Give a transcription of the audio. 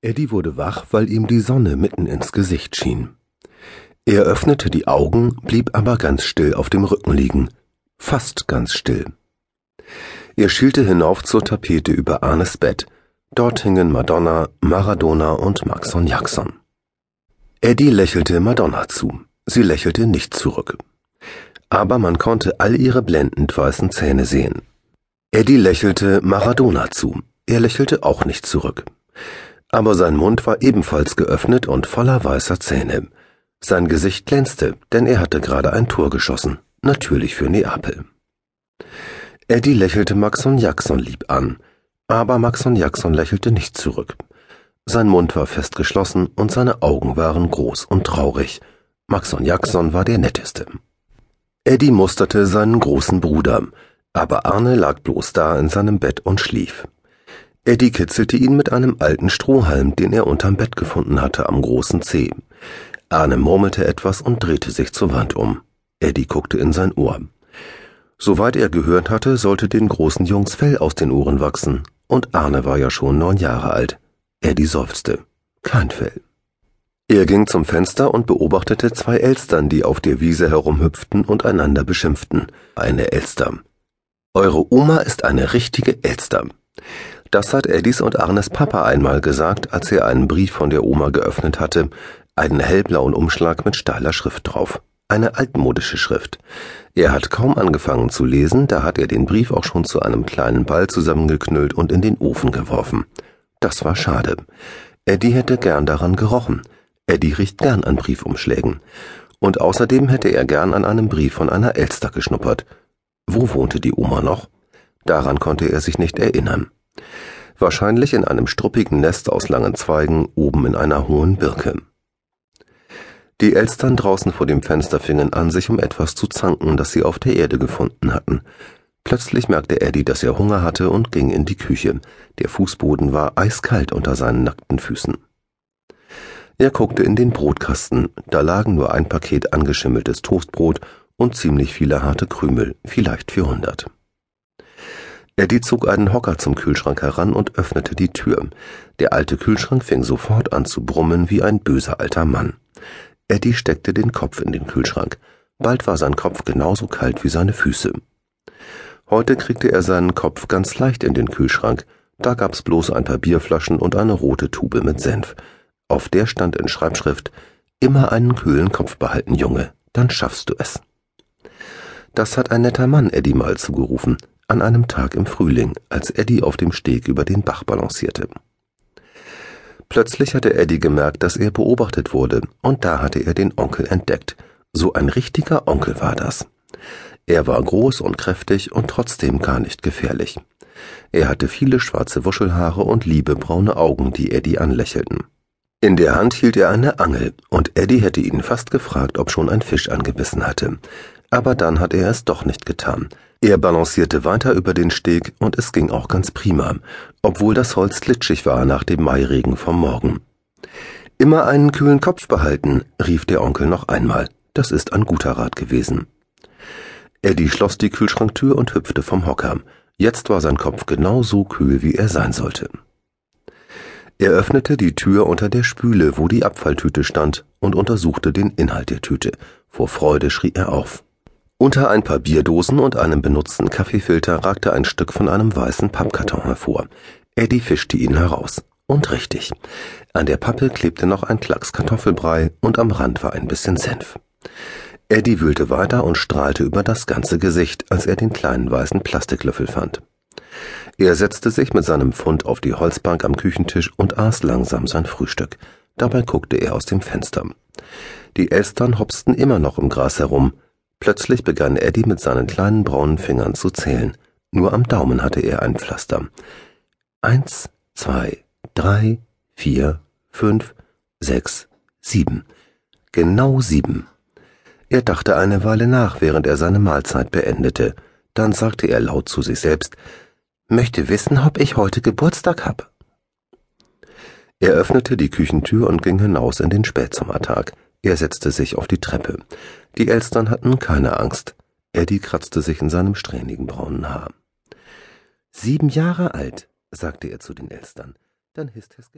Eddie wurde wach, weil ihm die Sonne mitten ins Gesicht schien. Er öffnete die Augen, blieb aber ganz still auf dem Rücken liegen, fast ganz still. Er schielte hinauf zur Tapete über Arnes Bett. Dort hingen Madonna, Maradona und Maxon Jackson. Eddie lächelte Madonna zu. Sie lächelte nicht zurück. Aber man konnte all ihre blendend weißen Zähne sehen. Eddie lächelte Maradona zu. Er lächelte auch nicht zurück aber sein Mund war ebenfalls geöffnet und voller weißer Zähne. Sein Gesicht glänzte, denn er hatte gerade ein Tor geschossen, natürlich für Neapel. Eddie lächelte Maxon Jackson lieb an, aber Maxon Jackson lächelte nicht zurück. Sein Mund war fest geschlossen und seine Augen waren groß und traurig. Maxon Jackson war der netteste. Eddie musterte seinen großen Bruder, aber Arne lag bloß da in seinem Bett und schlief. Eddie kitzelte ihn mit einem alten Strohhalm, den er unterm Bett gefunden hatte, am großen Zeh. Arne murmelte etwas und drehte sich zur Wand um. Eddie guckte in sein Ohr. Soweit er gehört hatte, sollte den großen Jungs Fell aus den Ohren wachsen, und Arne war ja schon neun Jahre alt. Eddie seufzte. Kein Fell. Er ging zum Fenster und beobachtete zwei Elstern, die auf der Wiese herumhüpften und einander beschimpften. Eine Elster. Eure Oma ist eine richtige Elster. Das hat Eddies und Arnes Papa einmal gesagt, als er einen Brief von der Oma geöffnet hatte, einen hellblauen Umschlag mit steiler Schrift drauf. Eine altmodische Schrift. Er hat kaum angefangen zu lesen, da hat er den Brief auch schon zu einem kleinen Ball zusammengeknüllt und in den Ofen geworfen. Das war schade. Eddie hätte gern daran gerochen. Eddie riecht gern an Briefumschlägen. Und außerdem hätte er gern an einem Brief von einer Elster geschnuppert. Wo wohnte die Oma noch? Daran konnte er sich nicht erinnern wahrscheinlich in einem struppigen Nest aus langen Zweigen oben in einer hohen Birke. Die Elstern draußen vor dem Fenster fingen an, sich um etwas zu zanken, das sie auf der Erde gefunden hatten. Plötzlich merkte Eddie, dass er Hunger hatte und ging in die Küche. Der Fußboden war eiskalt unter seinen nackten Füßen. Er guckte in den Brotkasten, da lagen nur ein Paket angeschimmeltes Toastbrot und ziemlich viele harte Krümel, vielleicht vierhundert. Eddie zog einen Hocker zum Kühlschrank heran und öffnete die Tür. Der alte Kühlschrank fing sofort an zu brummen wie ein böser alter Mann. Eddie steckte den Kopf in den Kühlschrank. Bald war sein Kopf genauso kalt wie seine Füße. Heute kriegte er seinen Kopf ganz leicht in den Kühlschrank. Da gab's bloß ein paar Bierflaschen und eine rote Tube mit Senf. Auf der stand in Schreibschrift Immer einen kühlen Kopf behalten, Junge, dann schaffst du es. Das hat ein netter Mann Eddie mal zugerufen, an einem Tag im Frühling, als Eddie auf dem Steg über den Bach balancierte. Plötzlich hatte Eddie gemerkt, dass er beobachtet wurde, und da hatte er den Onkel entdeckt. So ein richtiger Onkel war das. Er war groß und kräftig und trotzdem gar nicht gefährlich. Er hatte viele schwarze Wuschelhaare und liebe braune Augen, die Eddie anlächelten. In der Hand hielt er eine Angel, und Eddie hätte ihn fast gefragt, ob schon ein Fisch angebissen hatte. Aber dann hat er es doch nicht getan. Er balancierte weiter über den Steg und es ging auch ganz prima, obwohl das Holz glitschig war nach dem Mairegen vom Morgen. Immer einen kühlen Kopf behalten, rief der Onkel noch einmal. Das ist ein guter Rat gewesen. Eddie schloss die Kühlschranktür und hüpfte vom Hocker. Jetzt war sein Kopf genau so kühl, wie er sein sollte. Er öffnete die Tür unter der Spüle, wo die Abfalltüte stand, und untersuchte den Inhalt der Tüte. Vor Freude schrie er auf. Unter ein paar Bierdosen und einem benutzten Kaffeefilter ragte ein Stück von einem weißen Pappkarton hervor. Eddie fischte ihn heraus. Und richtig. An der Pappe klebte noch ein Klacks Kartoffelbrei und am Rand war ein bisschen Senf. Eddie wühlte weiter und strahlte über das ganze Gesicht, als er den kleinen weißen Plastiklöffel fand. Er setzte sich mit seinem Pfund auf die Holzbank am Küchentisch und aß langsam sein Frühstück. Dabei guckte er aus dem Fenster. Die Elstern hopsten immer noch im Gras herum, Plötzlich begann Eddie mit seinen kleinen braunen Fingern zu zählen. Nur am Daumen hatte er ein Pflaster. Eins, zwei, drei, vier, fünf, sechs, sieben. Genau sieben. Er dachte eine Weile nach, während er seine Mahlzeit beendete. Dann sagte er laut zu sich selbst, möchte wissen, ob ich heute Geburtstag hab. Er öffnete die Küchentür und ging hinaus in den Spätsommertag. Er setzte sich auf die Treppe. Die Elstern hatten keine Angst. Eddie kratzte sich in seinem strähnigen braunen Haar. Sieben Jahre alt, sagte er zu den Elstern. Dann hisst es